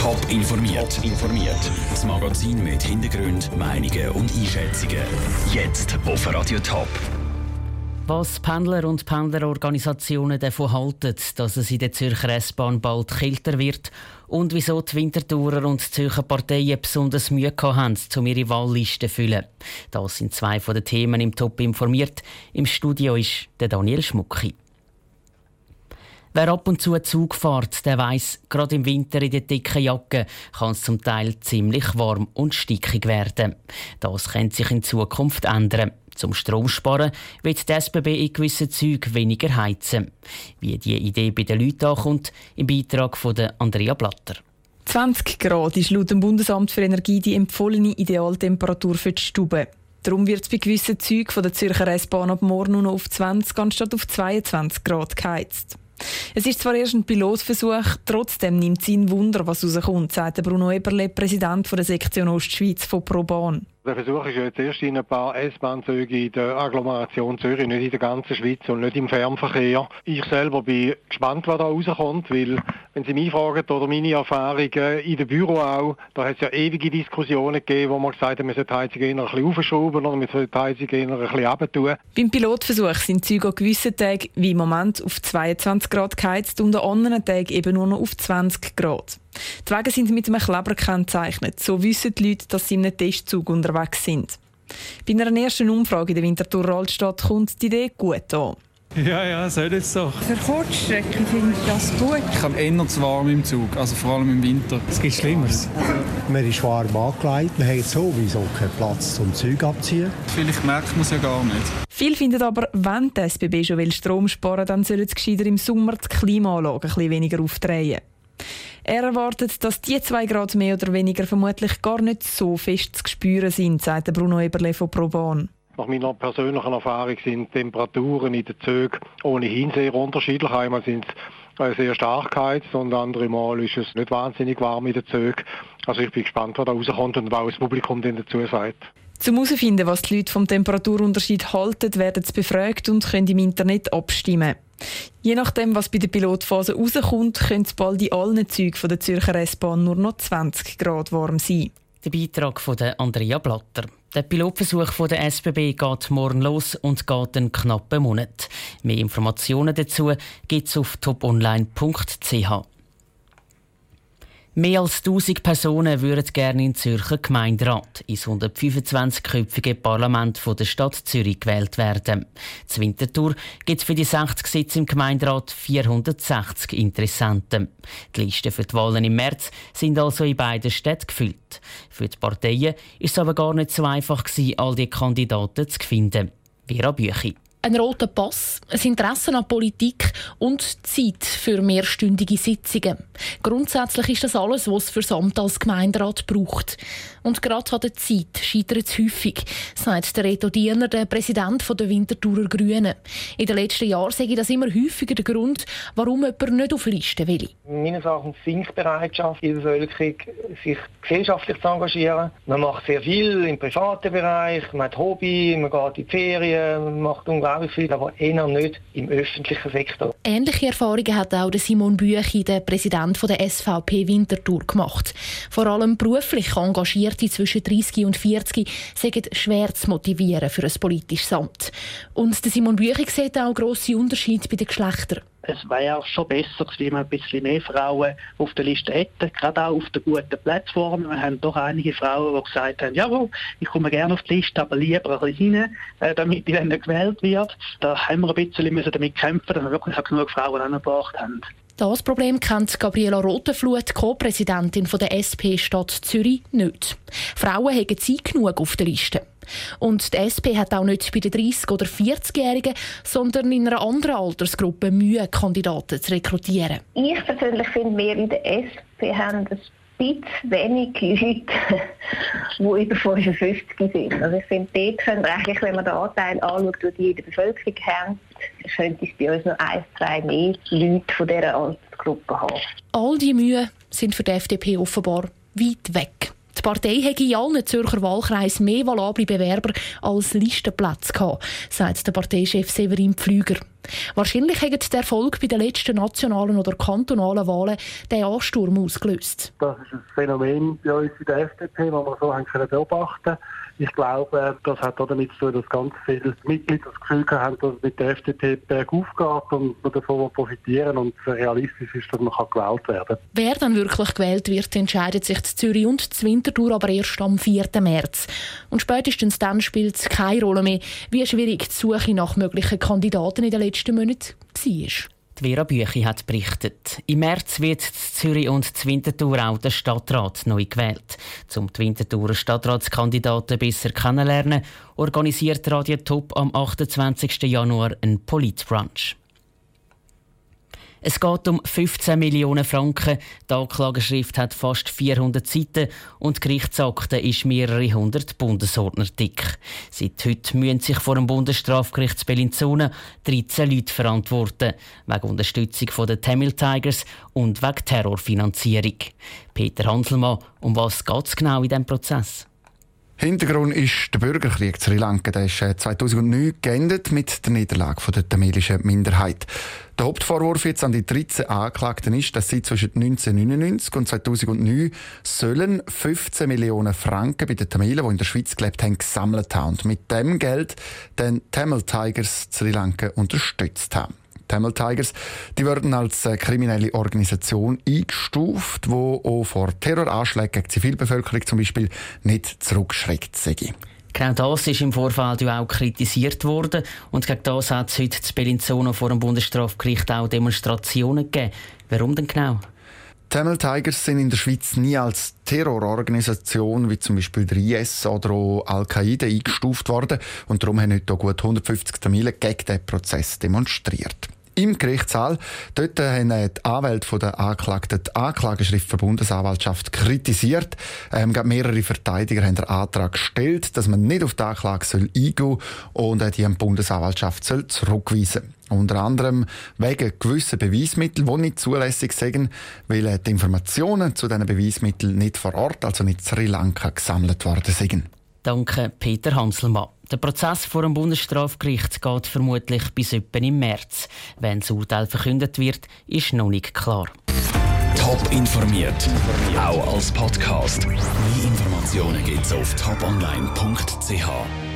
Top informiert. informiert. Das Magazin mit Hintergrund, Meinungen und Einschätzungen. Jetzt auf Radio Top. Was Pendler und Pendlerorganisationen davon halten, dass es in der Zürcher S-Bahn bald kälter wird und wieso die Wintertourer und die Zürcher Parteien besonders Mühe haben, um ihre Wahllisten zu füllen. Das sind zwei von den Themen im Top informiert. Im Studio ist der Daniel Schmucki. Wer ab und zu Zug fährt, der weiss, gerade im Winter in der dicken Jacke kann es zum Teil ziemlich warm und stickig werden. Das könnte sich in Zukunft ändern. Zum Stromsparen wird die SBB in gewissen Zügen weniger heizen. Wie die Idee bei den Leuten ankommt, im Beitrag von Andrea Blatter. 20 Grad ist laut dem Bundesamt für Energie die empfohlene Idealtemperatur für die Stube. Darum wird es bei gewissen Zügen von der Zürcher S-Bahn ab morgen nur noch auf 20 anstatt auf 22 Grad geheizt. Es ist zwar erst ein Pilotversuch, trotzdem nimmt es ihn Wunder, was rauskommt, sagt Bruno Eberle, Präsident der Sektion Ostschweiz von ProBahn. Der Versuch ist jetzt erst in ein paar S-Bahn-Züge in der Agglomeration Zürich, nicht in der ganzen Schweiz und nicht im Fernverkehr. Ich selber bin gespannt, was da rauskommt, weil, wenn Sie mich fragen, oder meine Erfahrungen in dem Büro auch, da hat es ja ewige Diskussionen gegeben, wo man gesagt hat, man sollte die Heizung eher ein bisschen aufschrauben oder man sollte die Heizung eher ein bisschen runter Beim Pilotversuch sind Züge an gewissen Tagen, wie im Moment, auf 22 Grad geheizt und an anderen Tagen eben nur noch auf 20 Grad. Die Wege sind mit einem Kleber gekennzeichnet. So wissen die Leute, dass sie in einem Testzug unterwegs sind. Bei einer ersten Umfrage in der Winterthur Altstadt kommt die Idee gut an. Ja, ja, soll jetzt so. Für Kurzstrecken finde ich das gut. Ich habe eher zu warm im Zug, also vor allem im Winter. Es gibt Schlimmeres. Man ist warm angelegt, man hat sowieso keinen Platz zum Zug abziehen. Vielleicht merkt man es ja gar nicht. Viele finden aber, wenn die SBB schon will Strom sparen dann sollen sie gescheiter im Sommer die Klimaanlage ein bisschen weniger aufdrehen. Er erwartet, dass die zwei Grad mehr oder weniger vermutlich gar nicht so fest zu spüren sind, sagt Bruno Eberle von ProBahn. Nach meiner persönlichen Erfahrung sind Temperaturen in den Zügen ohnehin sehr unterschiedlich. Einmal sind es sehr stark geheizt und andere Mal ist es nicht wahnsinnig warm in den Zügen. Also ich bin gespannt, was da rauskommt und was das Publikum dazu sagt. Zum herausfinden, was die Leute vom Temperaturunterschied halten, werden sie befragt und können im Internet abstimmen. Je nachdem, was bei der Pilotphase rauskommt, könnte es bald in allen Zügen der Zürcher S-Bahn nur noch 20 Grad warm sein. Der Beitrag von Andrea Blatter. Der Pilotversuch der SBB geht morgen los und geht einen knappen Monat. Mehr Informationen dazu gibt es auf toponline.ch. Mehr als 1000 Personen würden gerne in Zürcher Gemeinderat ins 125-köpfige Parlament der Stadt Zürich gewählt werden. Zur Wintertour gibt es für die 60 Sitze im Gemeinderat 460 Interessenten. Die Listen für die Wahlen im März sind also in beiden Städten gefüllt. Für die Parteien ist es aber gar nicht so einfach, all die Kandidaten zu finden. Vera Büchi ein roter Pass, ein Interesse an Politik und Zeit für mehrstündige Sitzungen. Grundsätzlich ist das alles, was es für das Amt als Gemeinderat braucht. Und gerade an der Zeit scheitert es häufig, sagt der Reto Diener, der Präsident der Winterthurer Grünen. In den letzten Jahren sehe ich das immer häufiger der Grund, warum jemand nicht auf Listen will. Meines Erachtens sinkt Bereitschaft in der Bevölkerung, sich gesellschaftlich zu engagieren. Man macht sehr viel im privaten Bereich, man hat Hobby, man geht in die Ferien, man macht unglaublich viel, aber eher nicht im öffentlichen Sektor. Ähnliche Erfahrungen hat auch Simon Büchi, der Präsident der SVP Winterthur, gemacht. Vor allem beruflich engagiert Engagierte zwischen 30 und 40 sind schwer zu motivieren für ein politisches Amt. Und Simon Büchig sieht auch grosse Unterschiede bei den Geschlechtern. Es wäre schon besser wenn man ein bisschen mehr Frauen auf der Liste hätte, gerade auch auf den guten Plattformen. Wir haben doch einige Frauen, die gesagt haben, jawohl, ich komme gerne auf die Liste, aber lieber ein bisschen rein, äh, damit ich dann gewählt wird. Da haben wir ein bisschen damit kämpfen, dass wir wirklich genug Frauen angebracht haben. Das Problem kennt Gabriela Rotenflut, Co-Präsidentin der SP Stadt Zürich, nicht. Frauen haben Zeit genug auf der Liste. Und die SP hat auch nicht bei den 30- oder 40-Jährigen, sondern in einer anderen Altersgruppe Mühe, Kandidaten zu rekrutieren. Ich persönlich finde, wir in der SP haben ein bisschen wenig Leute, die über 55 sind. Also ich finde, dort eigentlich, wenn man den Anteil anschaut, die in der Bevölkerung haben, könnte es bei uns noch ein, zwei mehr Leute von dieser Altersgruppe haben. All diese Mühe sind für die FDP offenbar weit weg. Die Partei hätte in allen Zürcher Wahlkreisen mehr valable Bewerber als Listenplätze gehabt, sagt der Parteichef Severin Pflüger. Wahrscheinlich hat der Erfolg bei den letzten nationalen oder kantonalen Wahlen den Ansturm ausgelöst. Das ist ein Phänomen bei uns in der FDP, das wir so haben können beobachten Ich glaube, das hat auch damit zu tun, dass ganz viele Mitglieder das Gefühl haben, dass es mit der FDP bergauf geht und man davon profitieren und realistisch ist, dass man gewählt werden kann. Wer dann wirklich gewählt wird, entscheidet sich zu Zürich und zu Winterthur aber erst am 4. März. Und spätestens dann spielt es keine Rolle mehr, wie schwierig die Suche nach möglichen Kandidaten in den letzten Monaten war. Vera Büchi hat berichtet. Im März wird Zürich und Winterthur auch der Stadtrat neu gewählt. Zum die Winterthurer Stadtratskandidaten besser kennenlernen, organisiert Radio Top am 28. Januar einen Politbrunch. Es geht um 15 Millionen Franken. Die Anklageschrift hat fast 400 Seiten und die Gerichtsakte ist mehrere hundert Bundesordner dick. Seit heute müssen sich vor dem Bundesstrafgericht Bellinzona 13 Leute verantworten, wegen Unterstützung der Tamil Tigers und wegen Terrorfinanzierung. Peter Hanselmann, um was geht es genau in diesem Prozess? Hintergrund ist der Bürgerkrieg Sri Lanka. Der ist 2009 äh, geendet mit der Niederlage der tamilischen Minderheit. Der Hauptvorwurf jetzt an die 13 Anklagten ist, dass sie zwischen 1999 und 2009 sollen 15 Millionen Franken bei den Tamilen, die in der Schweiz gelebt haben, gesammelt haben und mit dem Geld den Tamil Tigers Sri Lanka unterstützt haben. Tamil Tigers, die werden als äh, kriminelle Organisation eingestuft, die auch vor Terroranschlägen gegen die Zivilbevölkerung zum Beispiel nicht zurückschreckt sei. Genau das ist im Vorfeld ja auch kritisiert worden. Und gegen das hat es heute zu Bellinzona vor dem Bundesstrafgericht auch Demonstrationen gegeben. Warum denn genau? Tamil Tigers sind in der Schweiz nie als Terrororganisation wie zum Beispiel der IS oder auch Al-Qaida eingestuft worden und darum haben heute gut 150 Tamilen gegen diesen Prozess demonstriert im Gerichtssaal. Dort haben die Anwälte der Anklagten die Anklageschrift der Bundesanwaltschaft kritisiert. Ähm, mehrere Verteidiger haben den Antrag gestellt, dass man nicht auf die Anklage soll eingehen soll und die Bundesanwaltschaft soll zurückweisen unter anderem wegen gewisser Beweismittel, die nicht zulässig sind, weil die Informationen zu diesen Beweismitteln nicht vor Ort, also nicht in Sri Lanka, gesammelt worden sind. Danke, Peter Hanselmann. Der Prozess vor dem Bundesstrafgericht geht vermutlich bis etwa im März. Wenn das Urteil verkündet wird, ist noch nicht klar. Top informiert, auch als Podcast. Mehr Informationen gibt's auf toponline.ch.